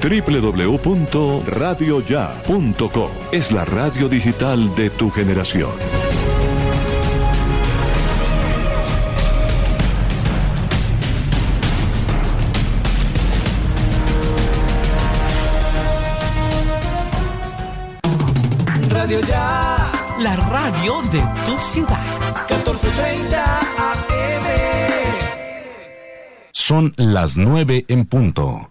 www.radioya.com. Es la radio digital de tu generación. Radio Ya. La radio de tu ciudad. 1430 AM. Son las 9 en punto.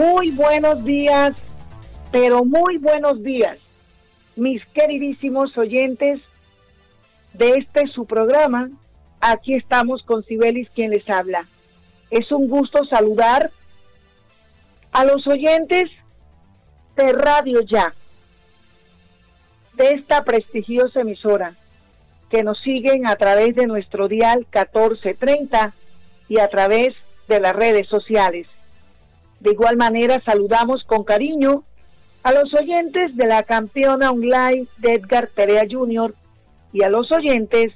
Muy buenos días, pero muy buenos días, mis queridísimos oyentes de este su programa. Aquí estamos con Sibelis quien les habla. Es un gusto saludar a los oyentes de Radio Ya, de esta prestigiosa emisora, que nos siguen a través de nuestro dial 1430 y a través de las redes sociales. De igual manera saludamos con cariño a los oyentes de la campeona online de Edgar Perea Jr. y a los oyentes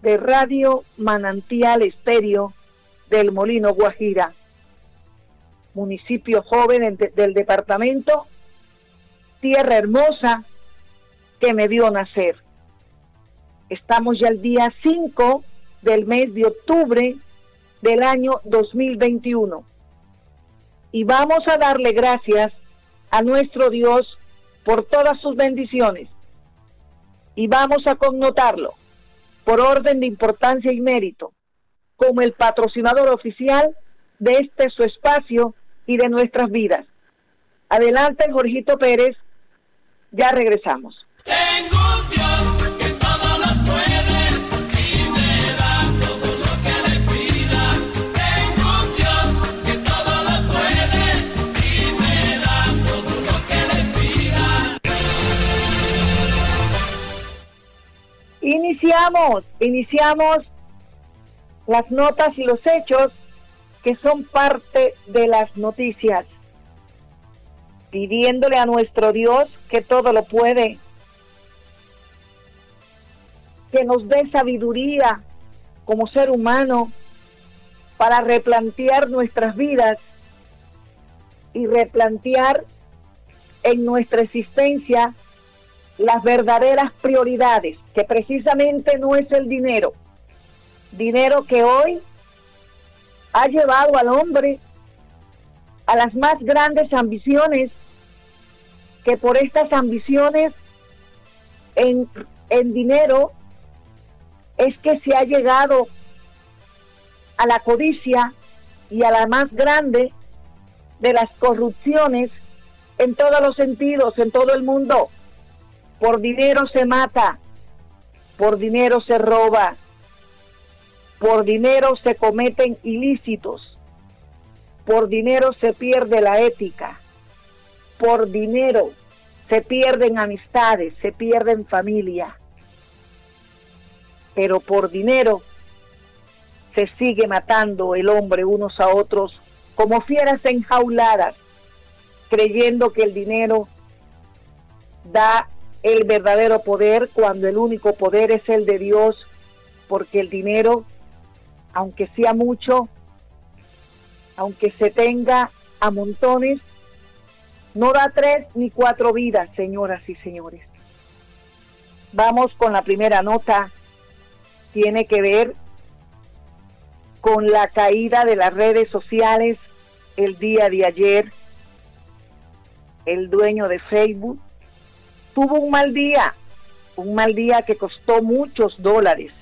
de Radio Manantial Estéreo del Molino Guajira, municipio joven del departamento, tierra hermosa que me vio nacer. Estamos ya el día 5 del mes de octubre del año 2021 y vamos a darle gracias a nuestro Dios por todas sus bendiciones y vamos a connotarlo por orden de importancia y mérito como el patrocinador oficial de este su espacio y de nuestras vidas. Adelante, Jorgito Pérez, ya regresamos. Iniciamos, iniciamos las notas y los hechos que son parte de las noticias, pidiéndole a nuestro Dios que todo lo puede, que nos dé sabiduría como ser humano para replantear nuestras vidas y replantear en nuestra existencia las verdaderas prioridades, que precisamente no es el dinero, dinero que hoy ha llevado al hombre a las más grandes ambiciones, que por estas ambiciones en, en dinero es que se ha llegado a la codicia y a la más grande de las corrupciones en todos los sentidos, en todo el mundo. Por dinero se mata, por dinero se roba, por dinero se cometen ilícitos, por dinero se pierde la ética, por dinero se pierden amistades, se pierden familia, pero por dinero se sigue matando el hombre unos a otros como fieras enjauladas, creyendo que el dinero da el verdadero poder cuando el único poder es el de Dios, porque el dinero, aunque sea mucho, aunque se tenga a montones, no da tres ni cuatro vidas, señoras y señores. Vamos con la primera nota. Tiene que ver con la caída de las redes sociales el día de ayer. El dueño de Facebook tuvo un mal día, un mal día que costó muchos dólares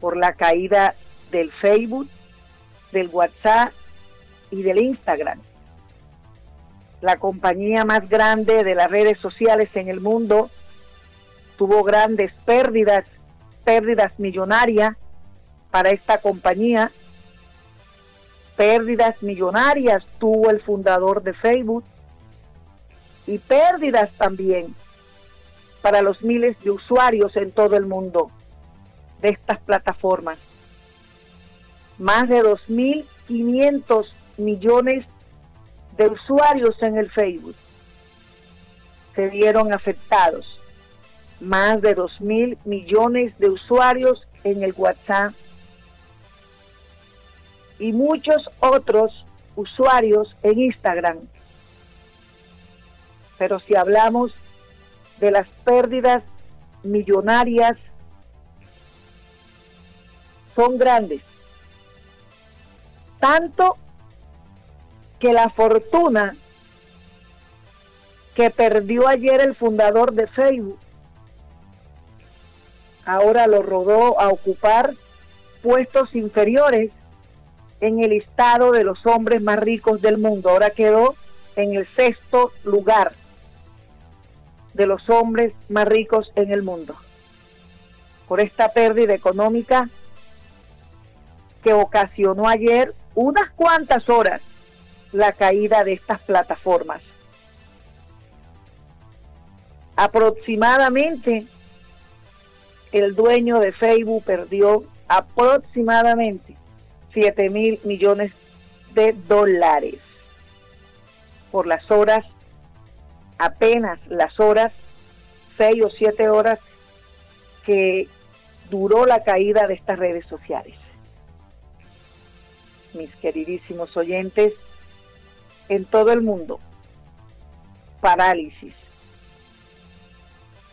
por la caída del Facebook, del WhatsApp y del Instagram. La compañía más grande de las redes sociales en el mundo tuvo grandes pérdidas, pérdidas millonarias para esta compañía Pérdidas millonarias tuvo el fundador de Facebook y pérdidas también para los miles de usuarios en todo el mundo de estas plataformas. Más de 2.500 millones de usuarios en el Facebook se vieron afectados. Más de 2.000 millones de usuarios en el WhatsApp y muchos otros usuarios en Instagram. Pero si hablamos de las pérdidas millonarias, son grandes. Tanto que la fortuna que perdió ayer el fundador de Facebook, ahora lo rodó a ocupar puestos inferiores en el listado de los hombres más ricos del mundo. Ahora quedó en el sexto lugar de los hombres más ricos en el mundo. Por esta pérdida económica que ocasionó ayer unas cuantas horas la caída de estas plataformas. Aproximadamente el dueño de Facebook perdió aproximadamente 7 mil millones de dólares por las horas, apenas las horas, 6 o 7 horas que duró la caída de estas redes sociales. Mis queridísimos oyentes, en todo el mundo, parálisis.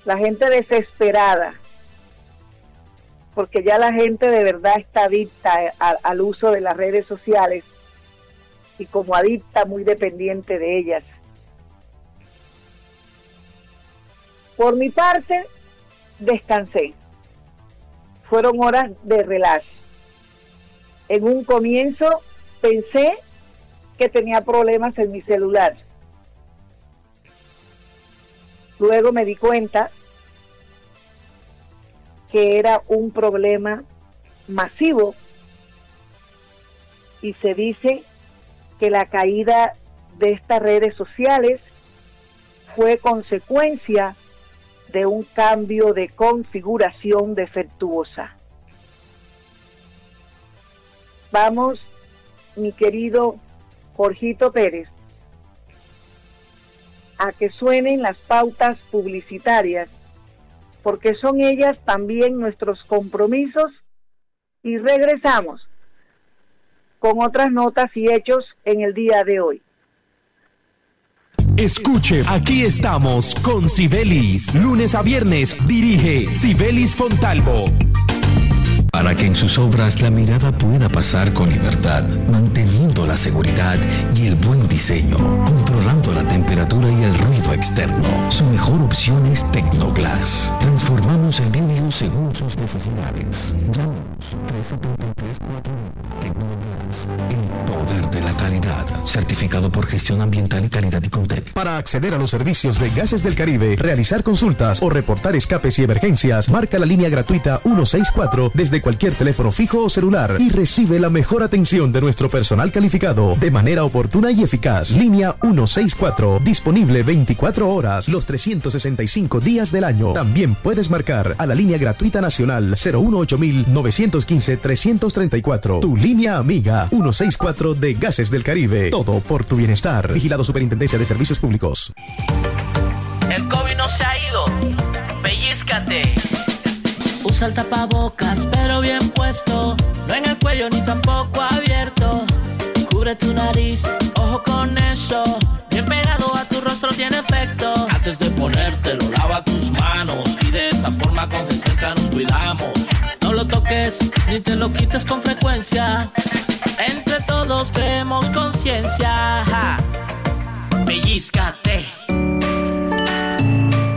La gente desesperada, porque ya la gente de verdad está adicta al uso de las redes sociales y como adicta muy dependiente de ellas. Por mi parte, descansé. Fueron horas de relax. En un comienzo pensé que tenía problemas en mi celular. Luego me di cuenta que era un problema masivo y se dice que la caída de estas redes sociales fue consecuencia de un cambio de configuración defectuosa. Vamos, mi querido Jorgito Pérez, a que suenen las pautas publicitarias porque son ellas también nuestros compromisos y regresamos con otras notas y hechos en el día de hoy. Escuche, aquí estamos con Sibelis. Lunes a viernes dirige Sibelis Fontalvo para que en sus obras la mirada pueda pasar con libertad, manteniendo la seguridad y el buen diseño, controlando la temperatura y el ruido externo. Su mejor opción es Tecnoglass. Transformamos el vidrio según sus necesidades. Llámanos 373 Tecnoglass, de la calidad. Certificado por gestión ambiental y calidad y Contec. Para acceder a los servicios de Gases del Caribe, realizar consultas o reportar escapes y emergencias, marca la línea gratuita 164 desde cualquier teléfono fijo o celular y recibe la mejor atención de nuestro personal calificado de manera oportuna y eficaz. Línea 164, disponible 24 horas los 365 días del año. También puedes marcar a la línea gratuita nacional 915 334 Tu línea amiga 164 de Gases del Caribe. Todo por tu bienestar. Vigilado Superintendencia de Servicios Públicos. El COVID no se ha ido. Pellizcate. Usa el tapabocas, pero bien puesto. No en el cuello ni tampoco abierto. Cubre tu nariz, ojo con eso. Bien pegado a tu rostro tiene efecto. Antes de ponértelo, lava tus manos. Y de esa forma con cerca nos cuidamos. No lo toques ni te lo quites con frecuencia. Entre todos creemos conciencia. Pellizcate.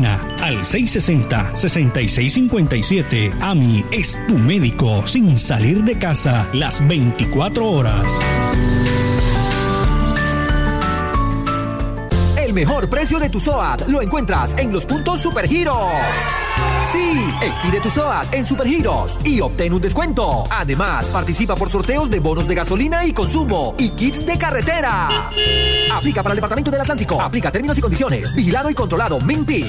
al 660-6657. AMI es tu médico sin salir de casa las 24 horas. El mejor precio de tu SOAT lo encuentras en los puntos Supergiros. Sí, expide tu SOAT en Supergiros y obtén un descuento. Además, participa por sorteos de bonos de gasolina y consumo y kits de carretera. Aplica para el Departamento del Atlántico. Aplica términos y condiciones. Vigilado y controlado. Minty.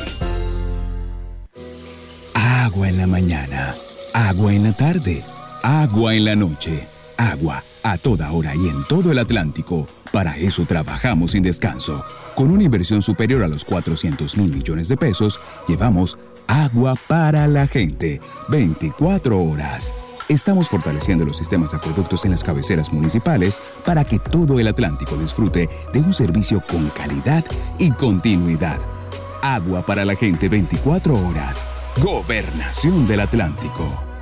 Agua en la mañana. Agua en la tarde. Agua en la noche. Agua a toda hora y en todo el Atlántico. Para eso trabajamos sin descanso. Con una inversión superior a los 400 mil millones de pesos, llevamos agua para la gente. 24 horas. Estamos fortaleciendo los sistemas de acueductos en las cabeceras municipales para que todo el Atlántico disfrute de un servicio con calidad y continuidad. Agua para la gente 24 horas. Gobernación del Atlántico.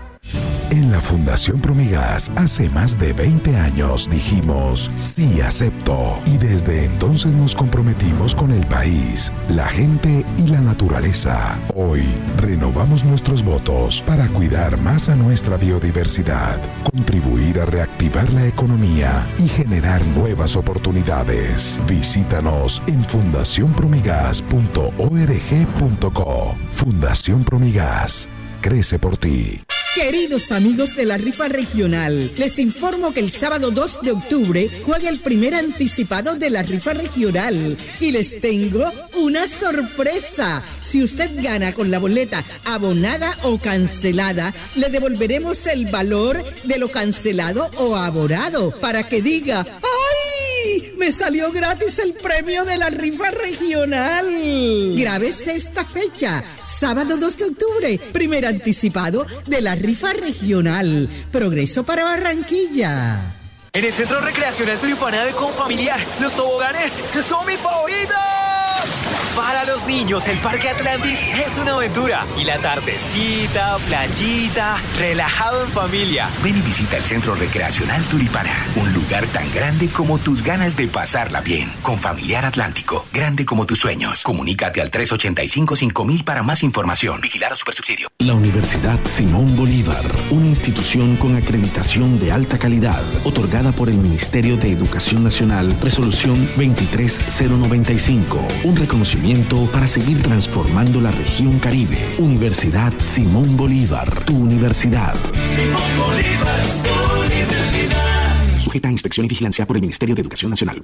En la Fundación Promigas, hace más de 20 años dijimos, sí acepto. Y desde entonces nos comprometimos con el país, la gente y la naturaleza. Hoy renovamos nuestros votos para cuidar más a nuestra biodiversidad, contribuir a reactivar la economía y generar nuevas oportunidades. Visítanos en fundacionpromigas.org.co. Fundación Promigas. Crece por ti. Queridos amigos de la rifa regional, les informo que el sábado 2 de octubre juega el primer anticipado de la rifa regional y les tengo una sorpresa. Si usted gana con la boleta abonada o cancelada, le devolveremos el valor de lo cancelado o abonado para que diga, ¡ay! Me salió gratis el premio de la rifa regional. Grábese esta fecha, sábado 2 de octubre, primer anticipado de la rifa regional. Progreso para Barranquilla. En el Centro Recreacional Turipana de Confamiliar, los toboganes son mis favoritos. Para los niños, el Parque Atlantis es una aventura. Y la tardecita, playita, relajado en familia. Ven y visita el Centro Recreacional Turipana, un lugar tan grande como tus ganas de pasarla bien. Con Familiar Atlántico, grande como tus sueños. Comunícate al 385-5000 para más información. Vigilar a Supersubsidio. La Universidad Simón Bolívar, una institución con acreditación de alta calidad, otorgada por el Ministerio de Educación Nacional, resolución 23095, un reconocimiento para seguir transformando la región Caribe. Universidad Simón Bolívar, tu universidad. Simón Bolívar, tu universidad. Sujeta a inspección y vigilancia por el Ministerio de Educación Nacional.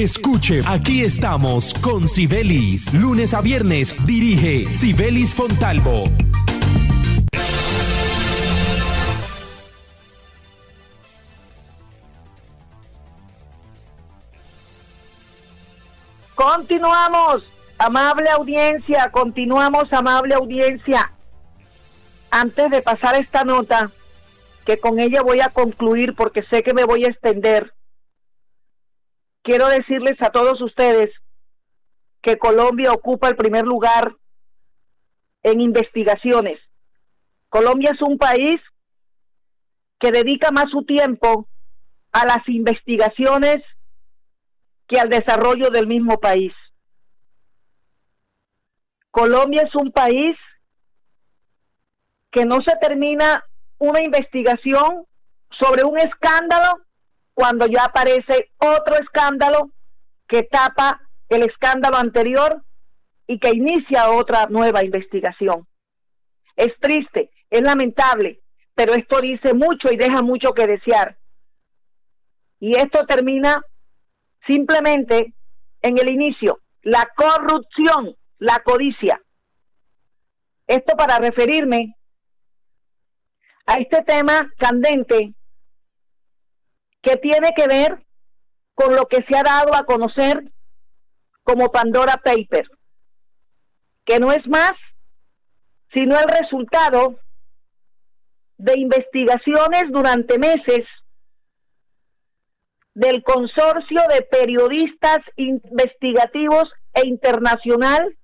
Escuche, aquí estamos con Sibelis. Lunes a viernes dirige Sibelis Fontalvo. Continuamos, amable audiencia, continuamos, amable audiencia. Antes de pasar esta nota, que con ella voy a concluir porque sé que me voy a extender, quiero decirles a todos ustedes que Colombia ocupa el primer lugar en investigaciones. Colombia es un país que dedica más su tiempo a las investigaciones que al desarrollo del mismo país. Colombia es un país que no se termina una investigación sobre un escándalo cuando ya aparece otro escándalo que tapa el escándalo anterior y que inicia otra nueva investigación. Es triste, es lamentable, pero esto dice mucho y deja mucho que desear. Y esto termina simplemente en el inicio, la corrupción, la codicia. Esto para referirme a este tema candente que tiene que ver con lo que se ha dado a conocer como Pandora Paper, que no es más sino el resultado de investigaciones durante meses del consorcio de periodistas investigativos e internacional,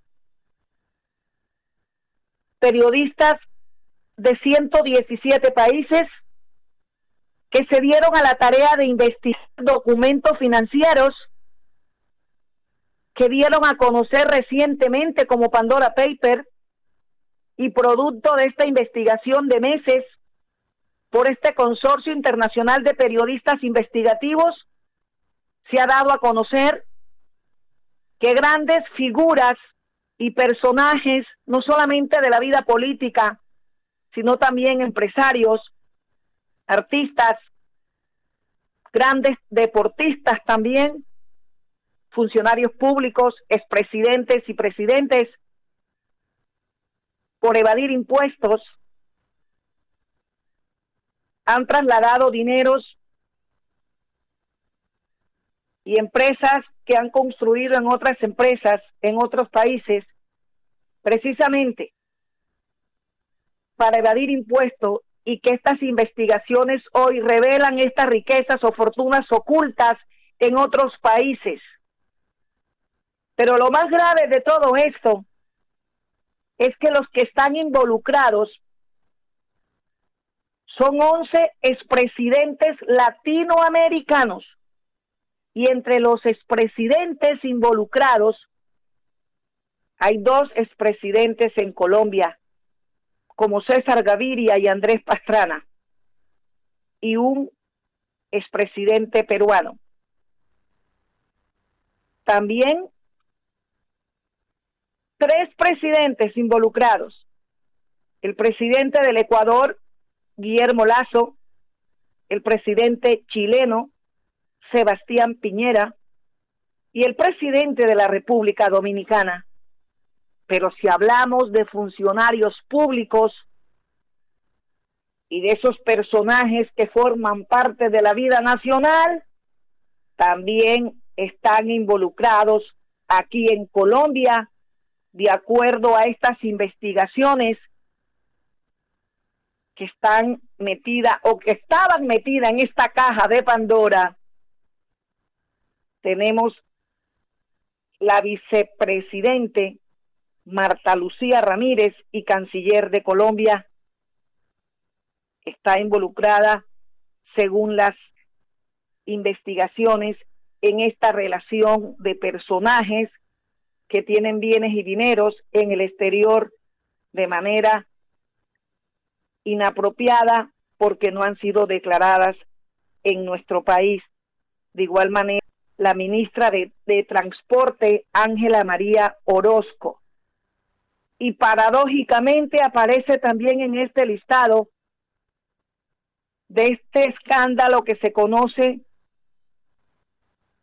periodistas de 117 países que se dieron a la tarea de investigar documentos financieros que dieron a conocer recientemente como Pandora Paper y producto de esta investigación de meses por este consorcio internacional de periodistas investigativos, se ha dado a conocer que grandes figuras y personajes, no solamente de la vida política, sino también empresarios, artistas, grandes deportistas también, funcionarios públicos, expresidentes y presidentes, por evadir impuestos, han trasladado dineros y empresas que han construido en otras empresas, en otros países, precisamente para evadir impuestos y que estas investigaciones hoy revelan estas riquezas o fortunas ocultas en otros países. Pero lo más grave de todo esto es que los que están involucrados son 11 expresidentes latinoamericanos y entre los expresidentes involucrados hay dos expresidentes en Colombia, como César Gaviria y Andrés Pastrana, y un expresidente peruano. También tres presidentes involucrados. El presidente del Ecuador, Guillermo Lazo, el presidente chileno, Sebastián Piñera, y el presidente de la República Dominicana. Pero si hablamos de funcionarios públicos y de esos personajes que forman parte de la vida nacional, también están involucrados aquí en Colombia de acuerdo a estas investigaciones que están metidas o que estaban metidas en esta caja de Pandora, tenemos la vicepresidente Marta Lucía Ramírez y canciller de Colombia, está involucrada, según las investigaciones, en esta relación de personajes que tienen bienes y dineros en el exterior de manera inapropiada porque no han sido declaradas en nuestro país. De igual manera, la ministra de, Transporte, Ángela María Orozco. Y paradójicamente aparece también en este listado de este escándalo que se conoce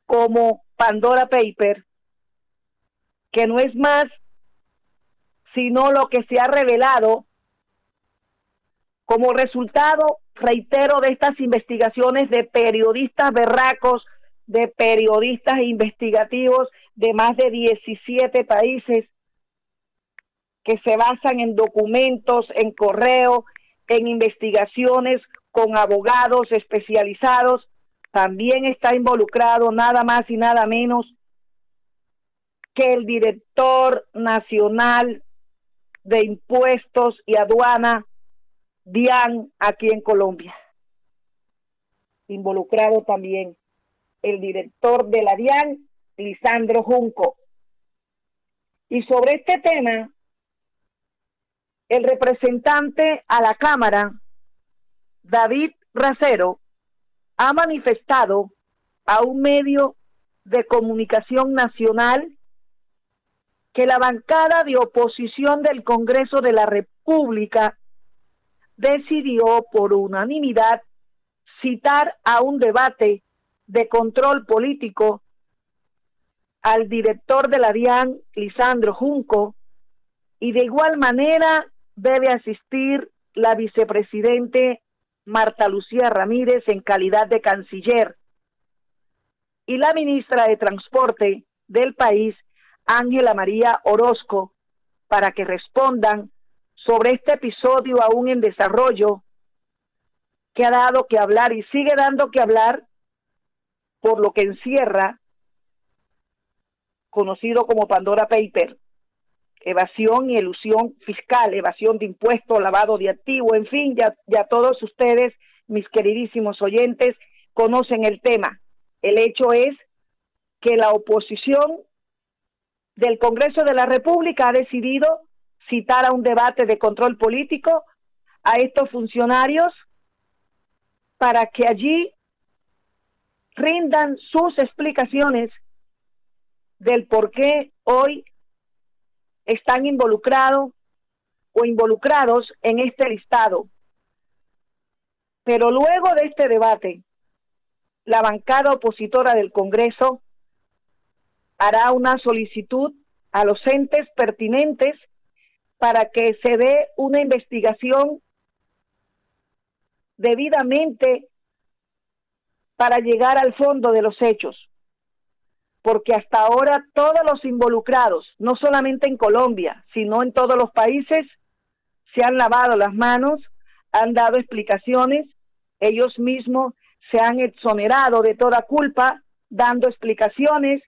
como Pandora Paper, que no es más sino lo que se ha revelado como resultado, reitero, de estas investigaciones de periodistas berracos, de periodistas investigativos de más de 17 países que se basan en documentos, en correo, en investigaciones con abogados especializados. También está involucrado nada más y nada menos que el director nacional de impuestos y aduana, DIAN, aquí en Colombia. Involucrado también el director de la DIAN, Lisandro Junco. Y sobre este tema, el representante a la Cámara, David Racero, ha manifestado a un medio de comunicación nacional que la bancada de oposición del Congreso de la República decidió por unanimidad citar a un debate de control político al director de la DIAN, Lisandro Junco, y de igual manera debe asistir la vicepresidente Marta Lucía Ramírez en calidad de canciller y la ministra de Transporte del país, Ángela María Orozco, para que respondan sobre este episodio aún en desarrollo que ha dado que hablar y sigue dando que hablar por lo que encierra, conocido como Pandora Paper, evasión y elusión fiscal, evasión de impuestos, lavado de activo, en fin, ya, ya todos ustedes, mis queridísimos oyentes, conocen el tema. El hecho es que la oposición del Congreso de la República ha decidido citar a un debate de control político a estos funcionarios para que allí rindan sus explicaciones del por qué hoy están involucrados o involucrados en este listado. Pero luego de este debate, la bancada opositora del Congreso hará una solicitud a los entes pertinentes para que se dé una investigación debidamente para llegar al fondo de los hechos. Porque hasta ahora todos los involucrados, no solamente en Colombia, sino en todos los países, se han lavado las manos, han dado explicaciones, ellos mismos se han exonerado de toda culpa, dando explicaciones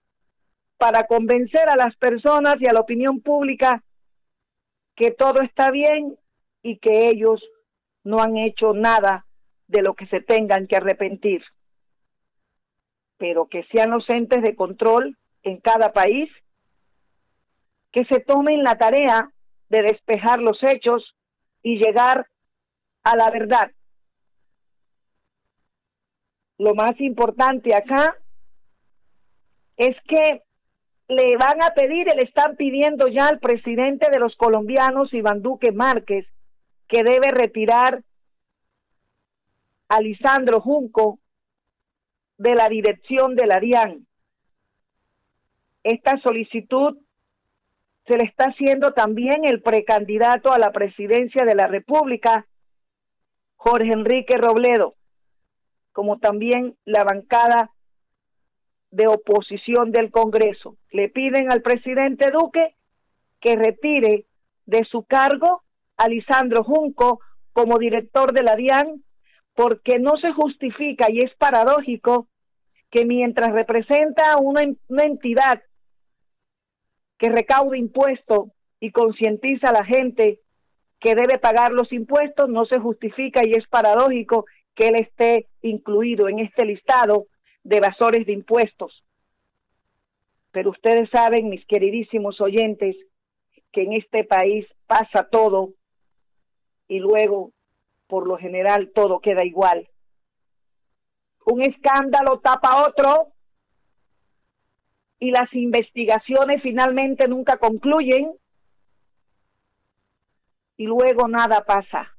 para convencer a las personas y a la opinión pública que todo está bien y que ellos no han hecho nada de lo que se tengan que arrepentir. Pero que sean los entes de control en cada país que se tomen la tarea de despejar los hechos y llegar a la verdad. Lo más importante acá es que le van a pedir, le están pidiendo ya al presidente de los colombianos, Iván Duque Márquez, que debe retirar a Lisandro Junco de la dirección de la DIAN. Esta solicitud se le está haciendo también el precandidato a la presidencia de la República, Jorge Enrique Robledo, como también la bancada de oposición del Congreso. Le piden al presidente Duque que retire de su cargo a Lisandro Junco como director de la DIAN porque no se justifica y es paradójico que mientras representa una, entidad que recauda impuestos y concientiza a la gente que debe pagar los impuestos, no se justifica y es paradójico que él esté incluido en este listado de evasores de impuestos. Pero ustedes saben, mis queridísimos oyentes, que en este país pasa todo y luego, por lo general, todo queda igual. Un escándalo tapa otro y las investigaciones finalmente nunca concluyen y luego nada pasa.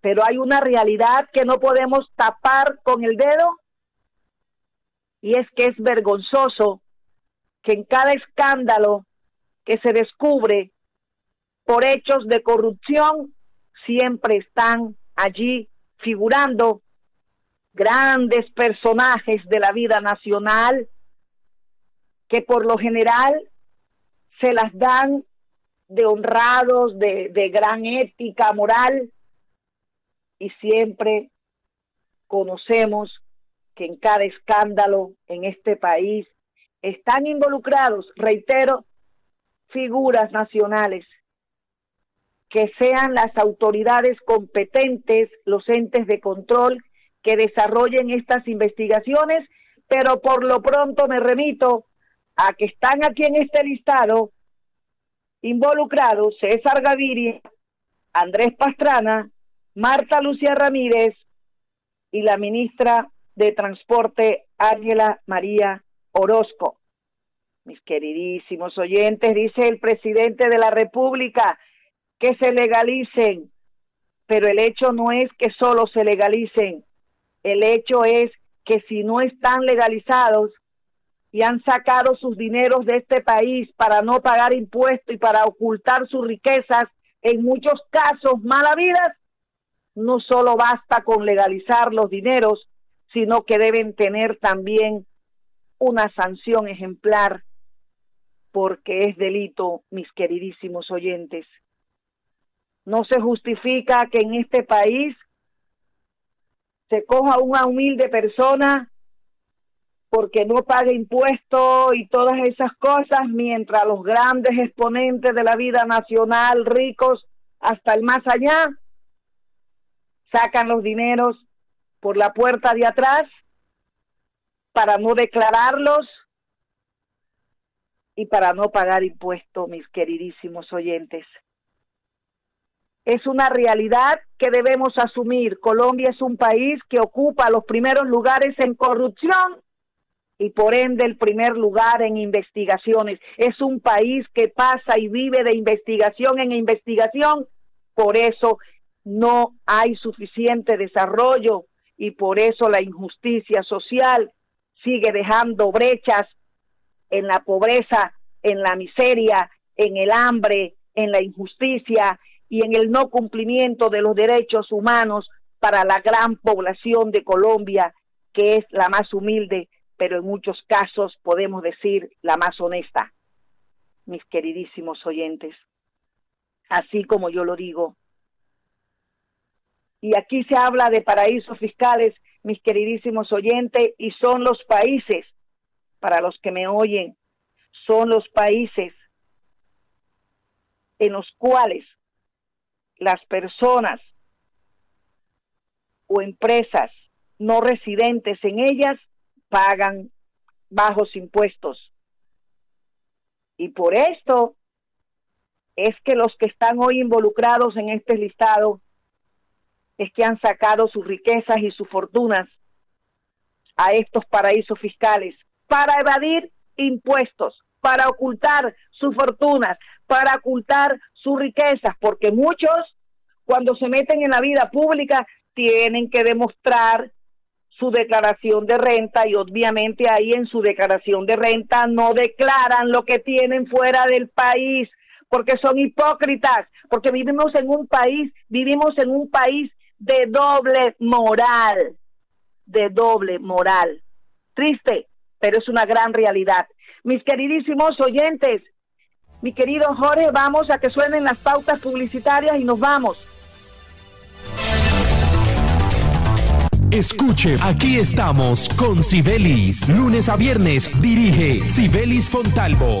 Pero hay una realidad que no podemos tapar con el dedo y es que es vergonzoso que en cada escándalo que se descubre por hechos de corrupción siempre están allí figurando grandes personajes de la vida nacional que por lo general se las dan de honrados, de, de gran ética moral, y siempre conocemos que en cada escándalo en este país están involucrados, reitero, figuras nacionales, que sean las autoridades competentes, los entes de control que desarrollen estas investigaciones, pero por lo pronto me remito a que están aquí en este listado involucrados César Gaviria, Andrés Pastrana, Marta Lucía Ramírez y la ministra de Transporte Ángela María Orozco. Mis queridísimos oyentes, dice el presidente de la República que se legalicen, Pero el hecho no es que solo se legalicen, el hecho es que si no están legalizados y han sacado sus dineros de este país para no pagar impuestos y para ocultar sus riquezas, en muchos casos malavidas, no solo basta con legalizar los dineros, sino que deben tener también una sanción ejemplar porque es delito, mis queridísimos oyentes. No se justifica que en este país se coja una humilde persona porque no pague impuestos y todas esas cosas, mientras los grandes exponentes de la vida nacional, ricos hasta el más allá, sacan los dineros por la puerta de atrás para no declararlos y para no pagar impuestos, mis queridísimos oyentes. Es una realidad que debemos asumir. Colombia es un país que ocupa los primeros lugares en corrupción y por ende el primer lugar en investigaciones. Es un país que pasa y vive de investigación en investigación. Por eso no hay suficiente desarrollo y por eso la injusticia social sigue dejando brechas en la pobreza, en la miseria, en el hambre, en la injusticia y en el no cumplimiento de los derechos humanos para la gran población de Colombia, que es la más humilde, pero en muchos casos podemos decir la más honesta, mis queridísimos oyentes. Así como yo lo digo. Y aquí se habla de paraísos fiscales, mis queridísimos oyentes, y son los países para los que me oyen, son los países en los cuales las personas o empresas no residentes en ellas pagan bajos impuestos. Y por esto es que los que están hoy involucrados en este listado es que han sacado sus riquezas y sus fortunas a estos paraísos fiscales para evadir impuestos, para ocultar sus fortunas, para ocultar sus riquezas, porque muchos cuando se meten en la vida pública tienen que demostrar su declaración de renta y obviamente ahí en su declaración de renta no declaran lo que tienen fuera del país porque son hipócritas, porque vivimos en un país, vivimos en un país de doble moral, de doble moral. Triste, pero es una gran realidad. Mis queridísimos oyentes, mi querido Jorge, vamos a que suenen las pautas publicitarias y nos vamos. Escuche, aquí estamos con Sibelis. Lunes a viernes dirige Sibelis Fontalvo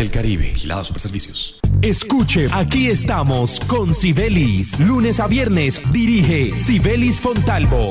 Del Caribe. Vigilados Superservicios. Escuche, aquí estamos con Sibelis. Lunes a viernes dirige Sibelis Fontalvo.